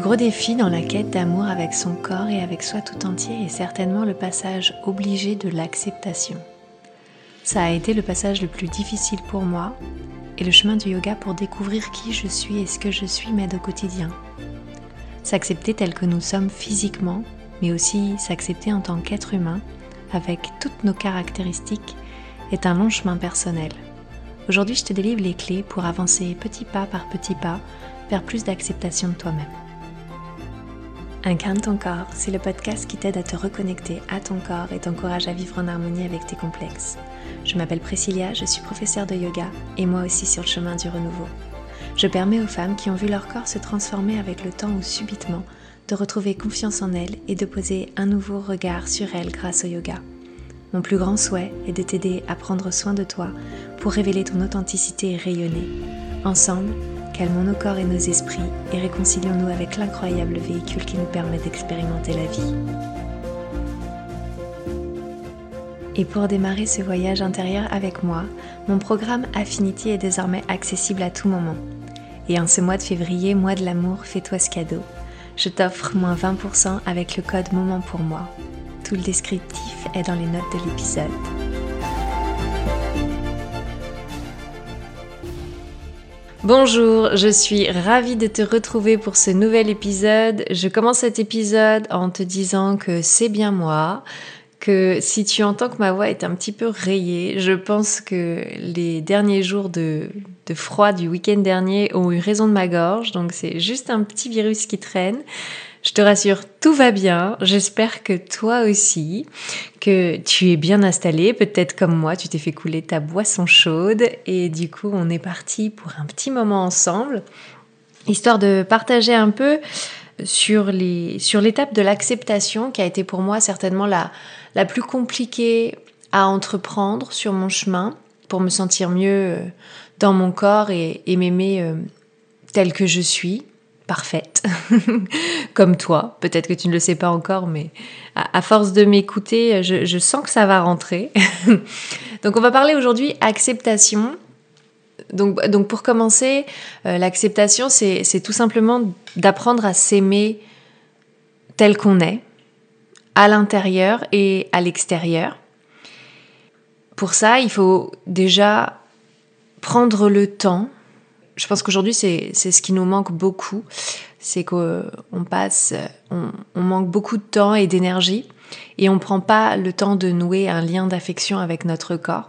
Plus gros défi dans la quête d'amour avec son corps et avec soi tout entier est certainement le passage obligé de l'acceptation. Ça a été le passage le plus difficile pour moi et le chemin du yoga pour découvrir qui je suis et ce que je suis m'aide au quotidien. S'accepter tel que nous sommes physiquement, mais aussi s'accepter en tant qu'être humain, avec toutes nos caractéristiques, est un long chemin personnel. Aujourd'hui, je te délivre les clés pour avancer petit pas par petit pas vers plus d'acceptation de toi-même. Incarne ton corps, c'est le podcast qui t'aide à te reconnecter à ton corps et t'encourage à vivre en harmonie avec tes complexes. Je m'appelle Priscilla, je suis professeure de yoga et moi aussi sur le chemin du renouveau. Je permets aux femmes qui ont vu leur corps se transformer avec le temps ou subitement de retrouver confiance en elles et de poser un nouveau regard sur elles grâce au yoga. Mon plus grand souhait est de t'aider à prendre soin de toi pour révéler ton authenticité et rayonner. Ensemble, calmons nos corps et nos esprits et réconcilions-nous avec l'incroyable véhicule qui nous permet d'expérimenter la vie. Et pour démarrer ce voyage intérieur avec moi, mon programme Affinity est désormais accessible à tout moment. Et en ce mois de février, mois de l'amour, fais-toi ce cadeau. Je t'offre moins 20% avec le code Moment pour moi. Tout le descriptif est dans les notes de l'épisode. Bonjour, je suis ravie de te retrouver pour ce nouvel épisode. Je commence cet épisode en te disant que c'est bien moi, que si tu entends que ma voix est un petit peu rayée, je pense que les derniers jours de, froid du week-end dernier ont eu raison de ma gorge, donc c'est juste un petit virus qui traîne. Je te rassure, tout va bien. J'espère que toi aussi, que tu es bien installé. Peut-être comme moi, tu t'es fait couler ta boisson chaude et du coup, on est parti pour un petit moment ensemble, histoire de partager un peu sur les sur l'étape de l'acceptation qui a été pour moi certainement la la plus compliquée à entreprendre sur mon chemin pour me sentir mieux euh, dans mon corps et, m'aimer euh, telle que je suis, parfaite, comme toi. Peut-être que tu ne le sais pas encore, mais à, force de m'écouter, je, sens que ça va rentrer. donc on va parler aujourd'hui acceptation. Donc, pour commencer, euh, l'acceptation, c'est tout simplement d'apprendre à s'aimer tel qu'on est, à l'intérieur et à l'extérieur. Pour ça, il faut déjà prendre le temps. Je pense qu'aujourd'hui, c'est ce qui nous manque beaucoup. C'est qu'on passe, on, manque beaucoup de temps et d'énergie et on ne prend pas le temps de nouer un lien d'affection avec notre corps.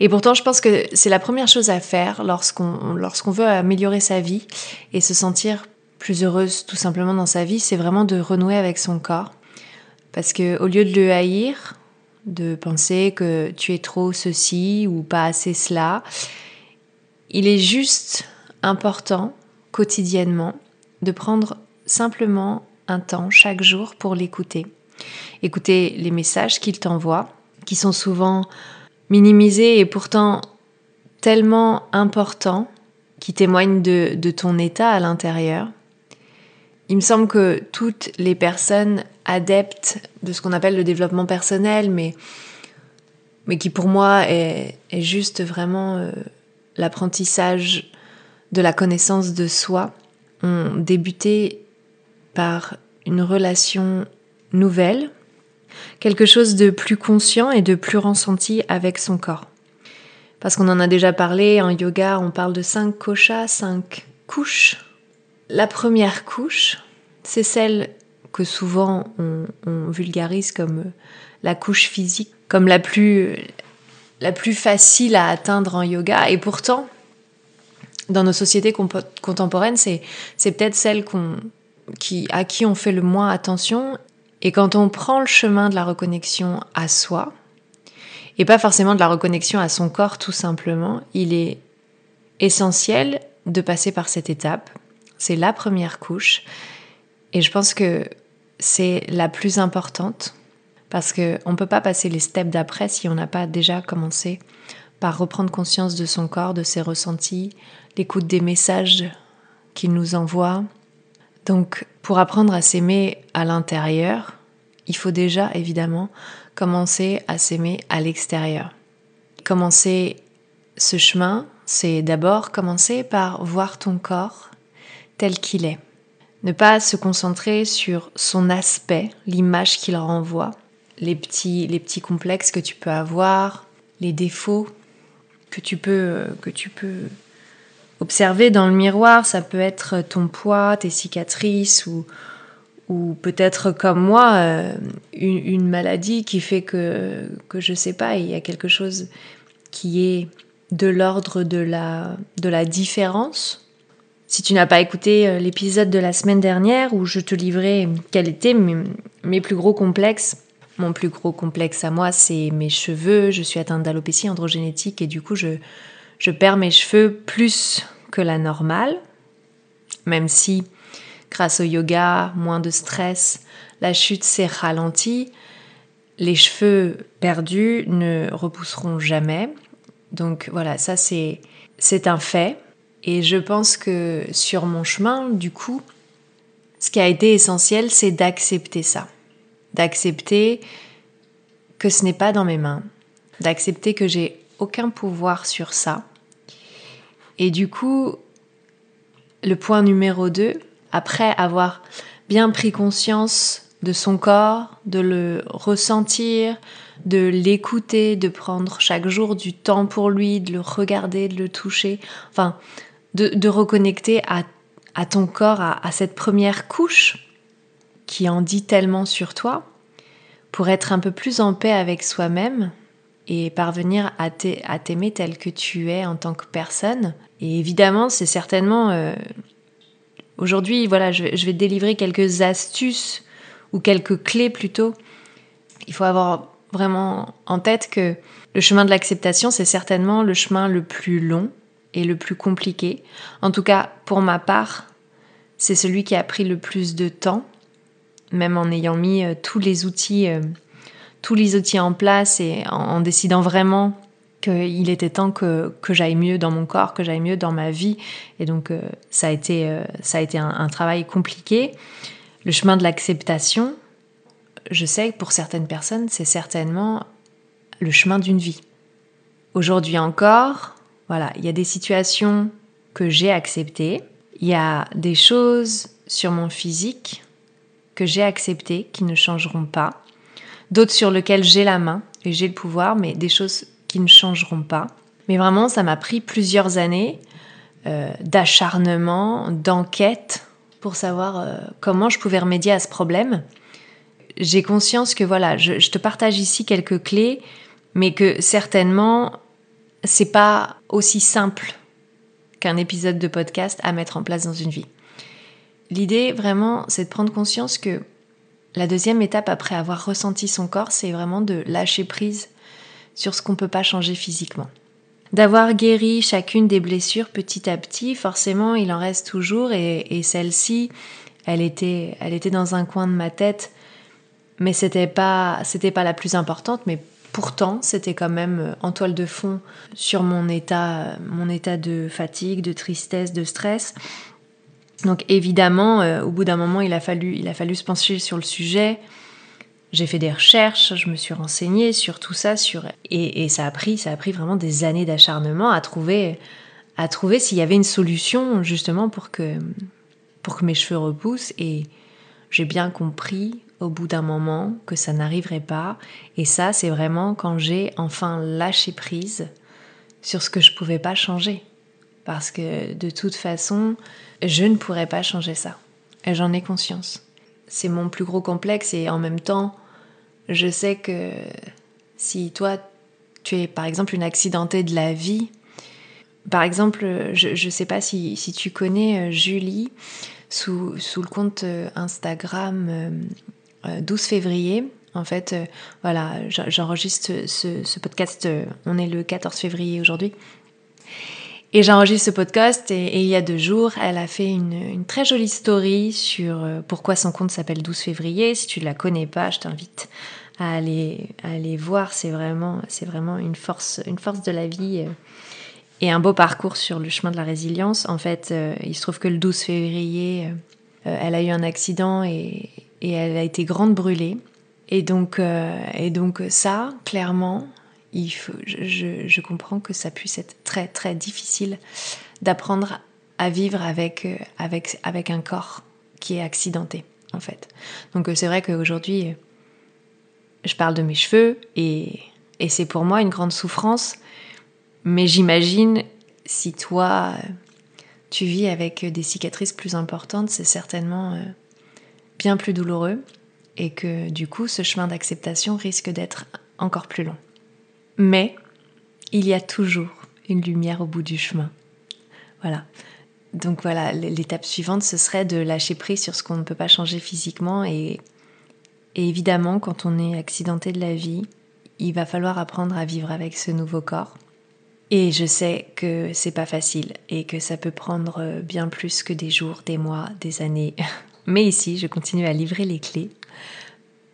Et pourtant, je pense que c'est la première chose à faire lorsqu'on lorsqu'on veut améliorer sa vie et se sentir plus heureuse tout simplement dans sa vie, c'est vraiment de renouer avec son corps. Parce que au lieu de le haïr, de penser que tu es trop ceci ou pas assez cela, il est juste important quotidiennement de prendre simplement un temps chaque jour pour l'écouter. Écouter les messages qu'il t'envoie, qui sont souvent minimisés et pourtant tellement importants, qui témoignent de, ton état à l'intérieur. Il me semble que toutes les personnes adeptes de ce qu'on appelle le développement personnel, mais, mais qui pour moi est, juste vraiment euh, l'apprentissage de la connaissance de soi, ont débuté par une relation nouvelle, quelque chose de plus conscient et de plus ressenti avec son corps. Parce qu'on en a déjà parlé en yoga, on parle de cinq koshas, cinq couches. La première couche, c'est celle que souvent on, vulgarise comme la couche physique, comme la plus, la plus facile à atteindre en yoga. Et pourtant, dans nos sociétés contemporaines, c'est, c'est peut-être celle qu'on, qui, à qui on fait le moins attention. Et quand on prend le chemin de la reconnexion à soi, et pas forcément de la reconnexion à son corps tout simplement, il est essentiel de passer par cette étape. C'est la première couche. Et je pense que c'est la plus importante parce qu'on ne peut pas passer les steps d'après si on n'a pas déjà commencé par reprendre conscience de son corps, de ses ressentis, l'écoute des messages qu'il nous envoie. Donc pour apprendre à s'aimer à l'intérieur, il faut déjà évidemment commencer à s'aimer à l'extérieur. Commencer ce chemin, c'est d'abord commencer par voir ton corps tel qu'il est Ne pas se concentrer sur son aspect, l'image qu'il renvoie, les petits, les petits complexes que tu peux avoir, les défauts que tu peux, que tu peux observer dans le miroir. Ça peut être ton poids, tes cicatrices ou, ou peut-être comme moi, euh, une, maladie qui fait que, que je sais pas, il y a quelque chose qui est de l'ordre de la, de la différence. Si tu n'as pas écouté euh, l'épisode de la semaine dernière où je te livrais quels étaient mes, mes plus gros complexes, mon plus gros complexe à moi, c'est mes cheveux. Je suis atteinte d'alopécie androgénétique et du coup, je, je perds mes cheveux plus que la normale, même si Grâce au yoga, moins de stress, la chute s'est ralentie. Les cheveux perdus ne repousseront jamais. Donc voilà, ça c'est c'est un fait. Et je pense que sur mon chemin, du coup, ce qui a été essentiel, c'est d'accepter ça. D'accepter que ce n'est pas dans mes mains. D'accepter que j'ai aucun pouvoir sur ça. Et du coup, le point numéro 2, après avoir bien pris conscience de son corps, de le ressentir, de l'écouter, de prendre chaque jour du temps pour lui, de le regarder, de le toucher, enfin, de, reconnecter à, ton corps, à, cette première couche qui en dit tellement sur toi, pour être un peu plus en paix avec soi-même et parvenir à t'aimer tel que tu es en tant que personne. Et évidemment, c'est certainement euh, Aujourd'hui, voilà, je vais, délivrer quelques astuces ou quelques clés plutôt. Il faut avoir vraiment en tête que le chemin de l'acceptation, c'est certainement le chemin le plus long et le plus compliqué. En tout cas, pour ma part, c'est celui qui a pris le plus de temps, même en ayant mis euh, tous les outils, euh, tous les outils en place et en décidant vraiment qu'il était temps que, que j'aille mieux dans mon corps, que j'aille mieux dans ma vie. Et donc, euh, ça a été, ça a été un, travail compliqué. Le chemin de l'acceptation, je sais que pour certaines personnes, c'est certainement le chemin d'une vie. Aujourd'hui encore, voilà, il y a des situations que j'ai acceptées. Il y a des choses sur mon physique que j'ai acceptées qui ne changeront pas. D'autres sur lesquelles j'ai la main et j'ai le pouvoir, mais des choses qui ne changeront pas. Mais vraiment, ça m'a pris plusieurs années euh, d'acharnement, d'enquête pour savoir euh, comment je pouvais remédier à ce problème. J'ai conscience que voilà, je, te partage ici quelques clés, mais que certainement c'est pas aussi simple qu'un épisode de podcast à mettre en place dans une vie. L'idée vraiment, c'est de prendre conscience que la deuxième étape après avoir ressenti son corps, c'est vraiment de lâcher prise sur ce qu'on ne peut pas changer physiquement. D'avoir guéri chacune des blessures petit à petit, forcément il en reste toujours et, celle-ci, elle était, elle était dans un coin de ma tête, mais c'était pas, c'était pas la plus importante, mais pourtant c'était quand même en toile de fond sur mon état, mon état de fatigue, de tristesse, de stress. Donc évidemment, euh, au bout d'un moment, il a fallu, il a fallu se pencher sur le sujet, j'ai fait des recherches, je me suis renseignée sur tout ça, sur et, ça a pris, ça a pris vraiment des années d'acharnement à trouver, à trouver s'il y avait une solution justement pour que pour que mes cheveux repoussent. Et j'ai bien compris au bout d'un moment que ça n'arriverait pas. Et ça, c'est vraiment quand j'ai enfin lâché prise sur ce que je pouvais pas changer, parce que de toute façon, je ne pourrais pas changer ça. J'en ai conscience c'est mon plus gros complexe et en même temps, je sais que si toi, tu es par exemple une accidentée de la vie, par exemple, je ne sais pas si, tu connais euh, Julie sous, le compte euh, Instagram 12 euh, février. En fait, voilà, j'enregistre ce, podcast, on est le 14 février aujourd'hui. Et j'enregistre ce podcast et, il y a deux jours, elle a fait une, très jolie story sur pourquoi son compte s'appelle 12 février. Si tu ne la connais pas, je t'invite à aller, aller voir. C'est vraiment, c'est vraiment une force, une force de la vie euh, et un beau parcours sur le chemin de la résilience. En fait, euh, il se trouve que le 12 février, euh, elle a eu un accident et, et, elle a été grande brûlée. Et donc, et donc ça, clairement, il faut, je, comprends que ça puisse être très très difficile d'apprendre à vivre avec, avec, avec un corps qui est accidenté en fait. Donc c'est vrai qu'aujourd'hui, je parle de mes cheveux et, et c'est pour moi une grande souffrance, mais j'imagine si toi, tu vis avec des cicatrices plus importantes, c'est certainement bien plus douloureux et que du coup ce chemin d'acceptation risque d'être encore plus long. Mais il y a toujours une lumière au bout du chemin. Voilà. Donc voilà, l'étape suivante, ce serait de lâcher prise sur ce qu'on ne peut pas changer physiquement et, évidemment, quand on est accidenté de la vie, il va falloir apprendre à vivre avec ce nouveau corps. Et je sais que c'est pas facile et que ça peut prendre bien plus que des jours, des mois, des années. Mais ici, je continue à livrer les clés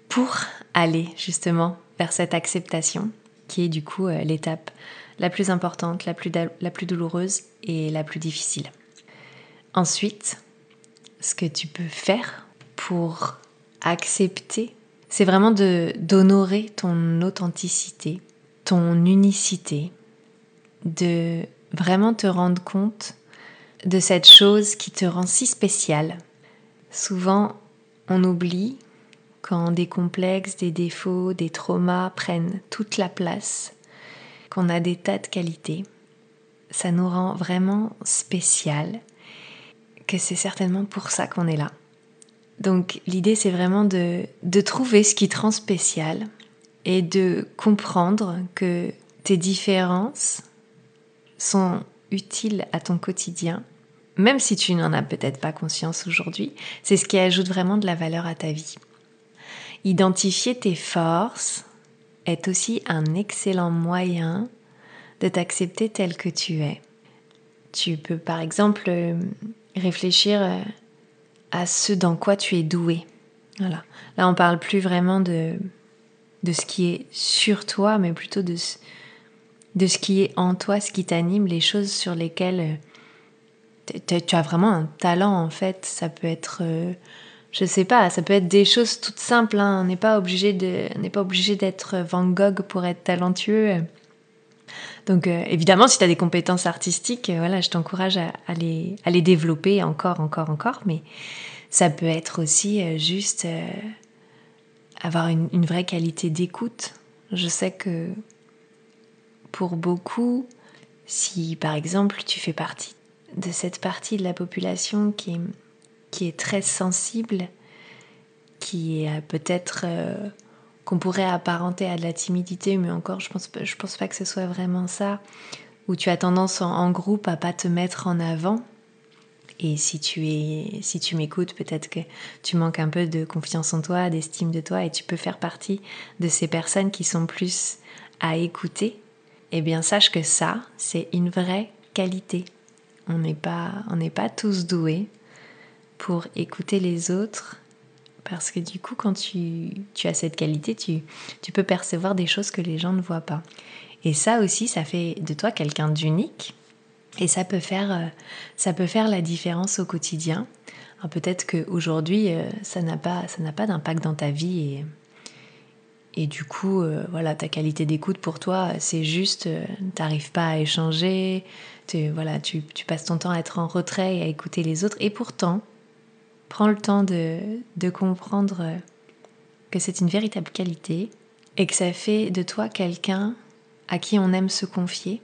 pour aller justement vers cette acceptation qui est du coup euh, l'étape la plus importante, la plus, la plus douloureuse et la plus difficile. Ensuite, ce que tu peux faire pour accepter, c'est vraiment d'honorer ton authenticité, ton unicité, de vraiment te rendre compte de cette chose qui te rend si spéciale. Souvent, on oublie quand des complexes, des défauts, des traumas prennent toute la place, qu'on a des tas de qualités, ça nous rend vraiment spécial, que c'est certainement pour ça qu'on est là. Donc l'idée c'est vraiment de, de trouver ce qui te rend spécial et de comprendre que tes différences sont utiles à ton quotidien, même si tu n'en as peut-être pas conscience aujourd'hui, c'est ce qui ajoute vraiment de la valeur à ta vie. Identifier tes forces est aussi un excellent moyen de t'accepter tel que tu es. Tu peux par exemple euh, réfléchir euh, à ce dans quoi tu es doué. Voilà. Là, on parle plus vraiment de, de ce qui est sur toi, mais plutôt de, de ce qui est en toi, ce qui t'anime, les choses sur lesquelles euh, tu as vraiment un talent en fait. Ça peut être je sais pas, ça peut être des choses toutes simples. Hein. On n'est pas obligé de, n'est pas obligé d'être Van Gogh pour être talentueux. Donc euh, évidemment, si tu as des compétences artistiques, euh, voilà, je t'encourage à, les, à les développer encore, encore, encore. Mais ça peut être aussi euh, juste avoir une, une vraie qualité d'écoute. Je sais que pour beaucoup, si par exemple tu fais partie de cette partie de la population qui est qui est très sensible, qui est euh, peut-être euh, qu'on pourrait apparenter à de la timidité, mais encore je pense je pense pas que ce soit vraiment ça, où tu as tendance en, groupe à pas te mettre en avant. Et si tu es, si tu m'écoutes, peut-être que tu manques un peu de confiance en toi, d'estime de toi, et tu peux faire partie de ces personnes qui sont plus à écouter. Eh bien, sache que ça, c'est une vraie qualité. On n'est pas, on n'est pas tous doués pour écouter les autres. Parce que du coup quand tu, as cette qualité tu, tu peux percevoir des choses que les gens ne voient pas. Et ça aussi ça fait de toi quelqu'un d'unique. Et ça peut faire euh, ça peut faire la différence au quotidien. Peut-être qu'aujourd'hui euh, ça n'a pas pas d'impact dans ta vie et et du coup, euh, voilà, ta qualité d'écoute pour toi, c'est juste, tu t'arrives pas à échanger, tu, voilà, tu, tu, passes ton temps à être en retrait et à écouter les autres. Et pourtant, Prends le temps de, de comprendre que c'est une véritable qualité et que ça fait de toi quelqu'un à qui on aime se confier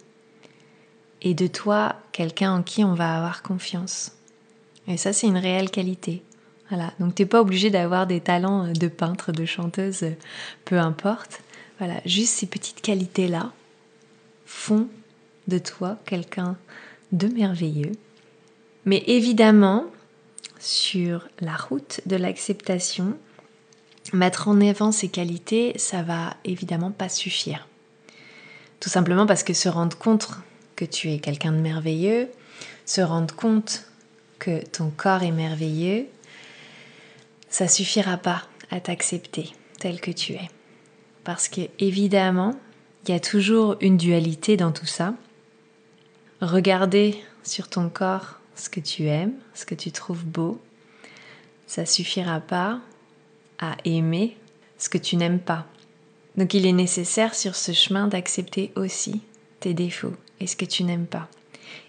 et de toi quelqu'un en qui on va avoir confiance. Et ça, c'est une réelle qualité. Voilà. Donc, t'es pas obligé d'avoir des talents de peintre, de chanteuse, peu importe. Voilà. Juste ces petites qualités-là font de toi quelqu'un de merveilleux. Mais évidemment, sur la route de l'acceptation, mettre en avant ses qualités, ça va évidemment pas suffire. Tout simplement parce que se rendre compte que tu es quelqu'un de merveilleux, se rendre compte que ton corps est merveilleux, ça suffira pas à t'accepter tel que tu es. Parce que évidemment, il y a toujours une dualité dans tout ça. Regarder sur ton corps ce que tu aimes, ce que tu trouves beau. Ça suffira pas à aimer ce que tu n'aimes pas. Donc il est nécessaire sur ce chemin d'accepter aussi tes défauts et ce que tu n'aimes pas.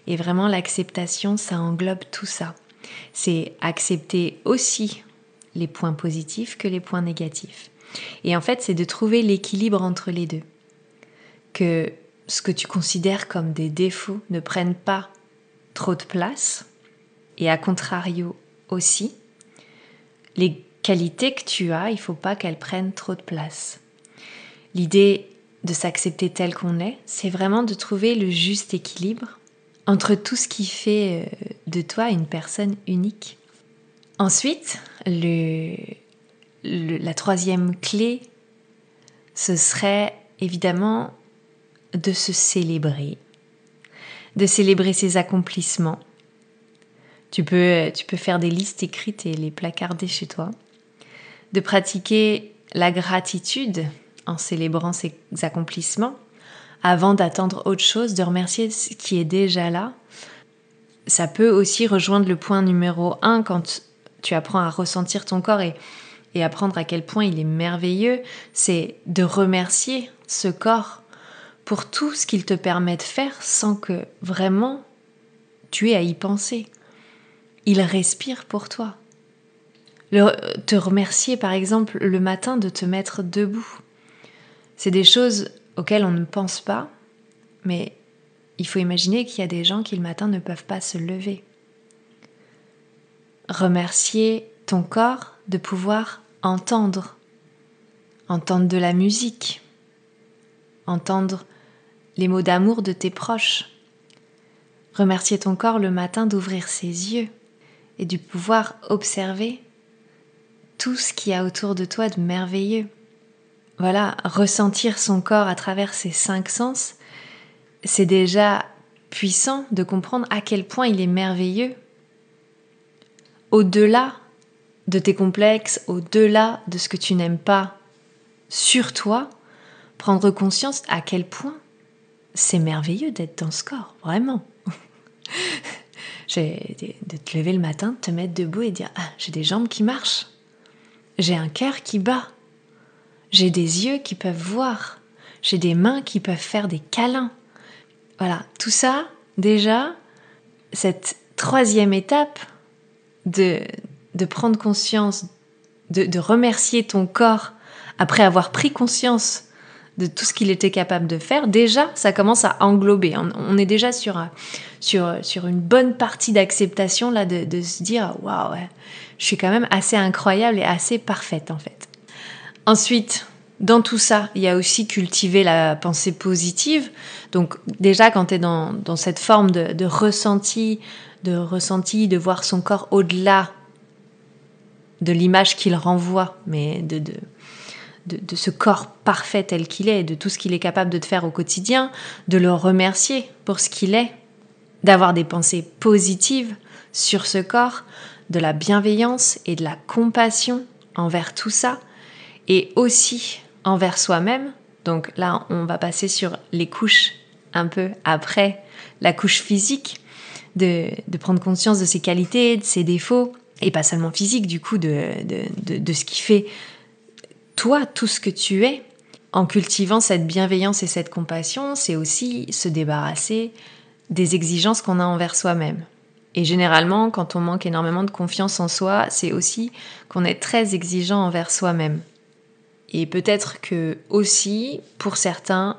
Et vraiment l'acceptation, ça englobe tout ça. C'est accepter aussi les points positifs que les points négatifs. Et en fait, c'est de trouver l'équilibre entre les deux. Que ce que tu considères comme des défauts ne prennent pas trop de place, et à contrario aussi, les qualités que tu as, il ne faut pas qu'elles prennent trop de place. L'idée de s'accepter tel qu'on est, c'est vraiment de trouver le juste équilibre entre tout ce qui fait euh, de toi une personne unique. Ensuite, le, la troisième clé, ce serait évidemment de se célébrer, de célébrer ses accomplissements. Tu peux, tu peux faire des listes écrites et les placarder chez toi, de pratiquer la gratitude en célébrant ses accomplissements, avant d'attendre autre chose, de remercier ce qui est déjà là. Ça peut aussi rejoindre le point numéro un quand tu apprends à ressentir ton corps et, et apprendre à quel point il est merveilleux, c'est de remercier ce corps pour tout ce qu'il te permet de faire sans que vraiment tu aies à y penser. Il respire pour toi. te remercier par exemple le matin de te mettre debout. C'est des choses auxquelles on ne pense pas, mais il faut imaginer qu'il y a des gens qui le matin ne peuvent pas se lever. Remercier ton corps de pouvoir entendre, entendre de la musique, entendre les mots d'amour de tes proches. Remercier ton corps le matin d'ouvrir ses yeux et de pouvoir observer tout ce qu'il y a autour de toi de merveilleux voilà, ressentir son corps à travers ses cinq sens, c'est déjà puissant de comprendre à quel point il est merveilleux. Au-delà de tes complexes, au-delà de ce que tu n'aimes pas sur toi, prendre conscience à quel point c'est merveilleux d'être dans ce corps, vraiment. de te lever le matin, de te mettre debout et dire Ah, j'ai des jambes qui marchent, j'ai un cœur qui bat, j'ai des yeux qui peuvent voir. J'ai des mains qui peuvent faire des câlins. Voilà, tout ça, déjà, cette troisième étape de, de prendre conscience, de, de remercier ton corps après avoir pris conscience de tout ce qu'il était capable de faire, déjà, ça commence à englober. On, est déjà sur, sur, sur une bonne partie d'acceptation, là, de, de, se dire, waouh, je suis quand même assez incroyable et assez parfaite, en fait. Ensuite, dans tout ça, il y a aussi cultiver la pensée positive. Donc déjà, quand tu es dans, cette forme de, ressenti, de ressenti, de voir son corps au-delà de l'image qu'il renvoie, mais de, de, de, ce corps parfait tel qu'il est, de tout ce qu'il est capable de te faire au quotidien, de le remercier pour ce qu'il est, d'avoir des pensées positives sur ce corps, de la bienveillance et de la compassion envers tout ça, et aussi envers soi-même. Donc là, on va passer sur les couches un peu après la couche physique, de, prendre conscience de ses qualités, de ses défauts, et pas seulement physique, du coup, de, de, de ce qui fait toi, tout ce que tu es. En cultivant cette bienveillance et cette compassion, c'est aussi se débarrasser des exigences qu'on a envers soi-même. Et généralement, quand on manque énormément de confiance en soi, c'est aussi qu'on est très exigeant envers soi-même. Et peut-être que aussi, pour certains,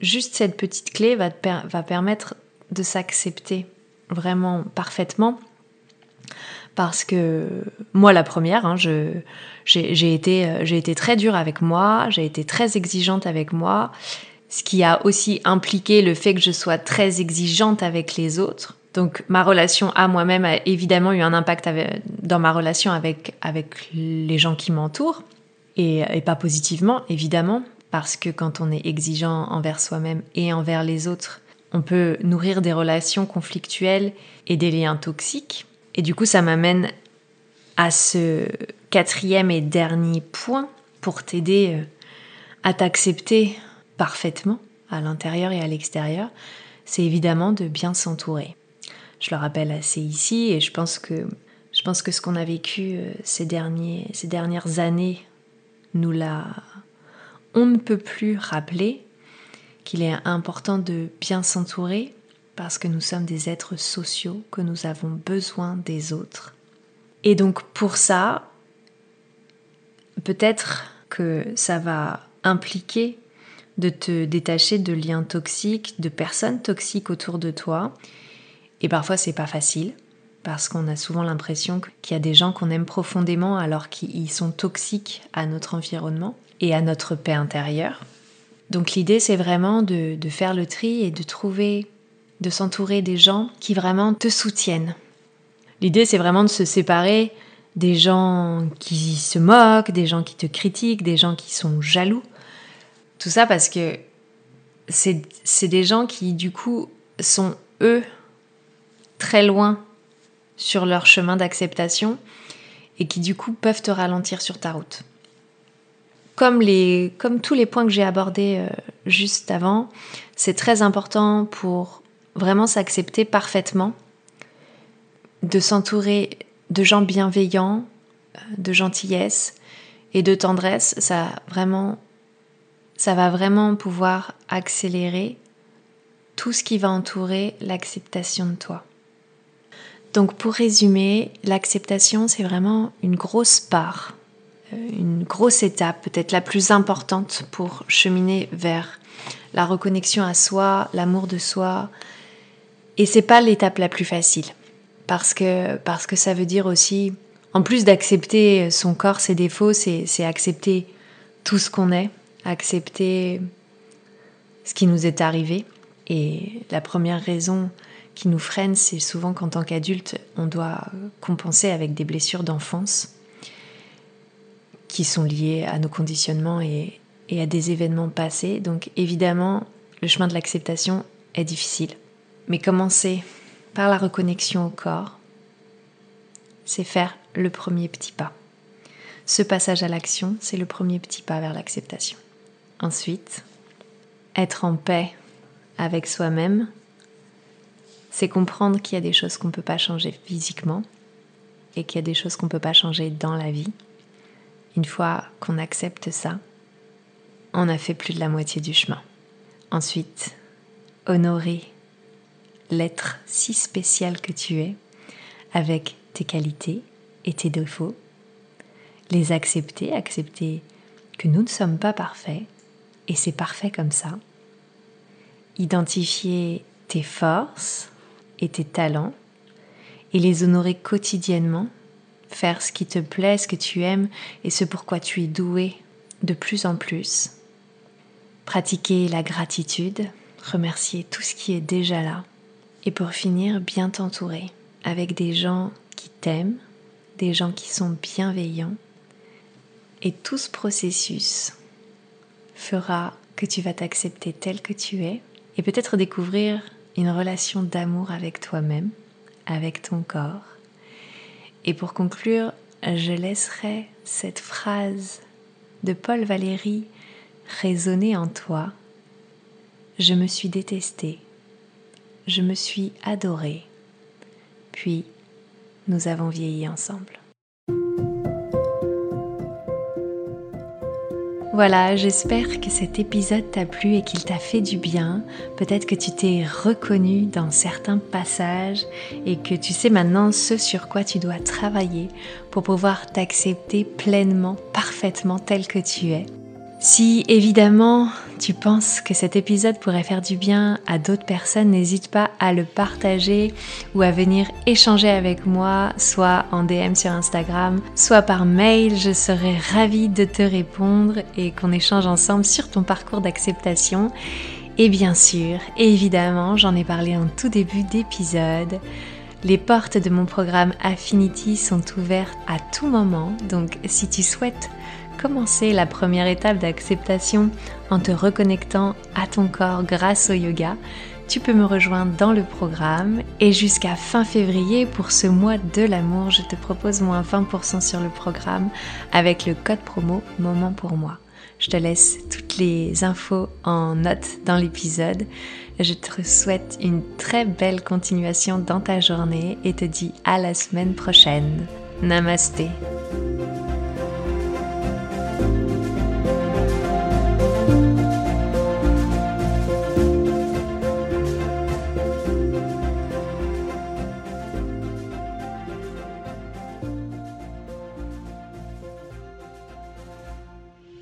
juste cette petite clé va, va permettre de s'accepter vraiment parfaitement. Parce que moi, la première, hein, j'ai été, très dure avec moi, j'ai été très exigeante avec moi, ce qui a aussi impliqué le fait que je sois très exigeante avec les autres. Donc ma relation à moi-même a évidemment eu un impact dans ma relation avec les gens qui m'entourent et, pas positivement, évidemment, parce que quand on est exigeant envers soi-même et envers les autres, on peut nourrir des relations conflictuelles et des liens toxiques. Et du coup, ça m'amène à ce quatrième et dernier point pour t'aider euh, à t'accepter parfaitement à l'intérieur et à l'extérieur, c'est évidemment de bien s'entourer. Je le rappelle assez ici et je pense que, je pense que ce qu'on a vécu euh, ces, derniers, ces dernières années nous l'a on ne peut plus rappeler qu'il est important de bien s'entourer parce que nous sommes des êtres sociaux, que nous avons besoin des autres. Et donc pour ça, peut-être que ça va impliquer de te détacher de liens toxiques, de personnes toxiques autour de toi. Et parfois c'est pas facile parce qu'on a souvent l'impression qu'il y a des gens qu'on aime profondément alors qu'ils sont toxiques à notre environnement et à notre paix intérieure. Donc l'idée c'est vraiment de, de faire le tri et de trouver, de s'entourer des gens qui vraiment te soutiennent. L'idée c'est vraiment de se séparer des gens qui se moquent, des gens qui te critiquent, des gens qui sont jaloux. Tout ça parce que c'est des gens qui, du coup, sont, eux, très loin sur leur chemin d'acceptation et qui, du coup, peuvent te ralentir sur ta route. Comme, tous les points que j'ai abordés euh, juste avant, c'est très important pour vraiment s'accepter parfaitement, de s'entourer de gens bienveillants, euh, de gentillesse et de tendresse, ça vraiment ça va vraiment pouvoir accélérer tout ce qui va entourer l'acceptation de toi. Donc pour résumer, l'acceptation, c'est vraiment une grosse part, euh, une grosse étape, peut-être la plus importante pour cheminer vers la reconnexion à soi, l'amour de soi. Et c'est pas l'étape la plus facile parce que, parce que ça veut dire aussi, en plus d'accepter son corps, ses défauts, c'est accepter tout ce qu'on est, accepter ce qui nous est arrivé. Et la première raison qui nous freine, c'est souvent qu'en tant qu'adulte, on doit compenser avec des blessures d'enfance qui sont liées à nos conditionnements et, et à des événements passés. Donc évidemment, le chemin de l'acceptation est difficile. Mais commencer par la reconnexion au corps, c'est faire le premier petit pas. Ce passage à l'action, c'est le premier petit pas vers l'acceptation. Ensuite, être en paix avec soi-même, c'est comprendre qu'il y a des choses qu'on ne peut pas changer physiquement et qu'il y a des choses qu'on ne peut pas changer dans la vie. Une fois qu'on accepte ça, on a fait plus de la moitié du chemin. Ensuite, honorer l'être si spécial que tu es, avec tes qualités et tes défauts, les accepter, accepter que nous ne sommes pas parfaits, et c'est parfait comme ça. Identifier tes forces et tes talents, et les honorer quotidiennement, faire ce qui te plaît, ce que tu aimes, et ce pourquoi tu es doué de plus en plus. Pratiquer la gratitude, remercier tout ce qui est déjà là et pour finir, bien t'entourer avec des gens qui t'aiment, des gens qui sont bienveillants. Et tout ce processus fera que tu vas t'accepter tel que tu es et peut-être découvrir une relation d'amour avec toi-même, avec ton corps. Et pour conclure, je laisserai cette phrase de Paul Valéry résonner en toi. Je me suis détestée je me suis adorée. Puis, nous avons vieilli ensemble. Voilà, j'espère que cet épisode t'a plu et qu'il t'a fait du bien. Peut-être que tu t'es reconnu dans certains passages et que tu sais maintenant ce sur quoi tu dois travailler pour pouvoir t'accepter pleinement, parfaitement tel que tu es. Si évidemment tu penses que cet épisode pourrait faire du bien à d'autres personnes, n'hésite pas à le partager ou à venir échanger avec moi, soit en DM sur Instagram, soit par mail. Je serai ravie de te répondre et qu'on échange ensemble sur ton parcours d'acceptation. Et bien sûr, évidemment, j'en ai parlé en tout début d'épisode. Les portes de mon programme Affinity sont ouvertes à tout moment, donc si tu souhaites commencer la première étape d'acceptation en te reconnectant à ton corps grâce au yoga, tu peux me rejoindre dans le programme et jusqu'à fin février pour ce mois de l'amour, je te propose moins 20% sur le programme avec le code promo Moment pour moi. Je te laisse toutes les infos en note dans l'épisode. Je te souhaite une très belle continuation dans ta journée et te dis à la semaine prochaine. Namasté.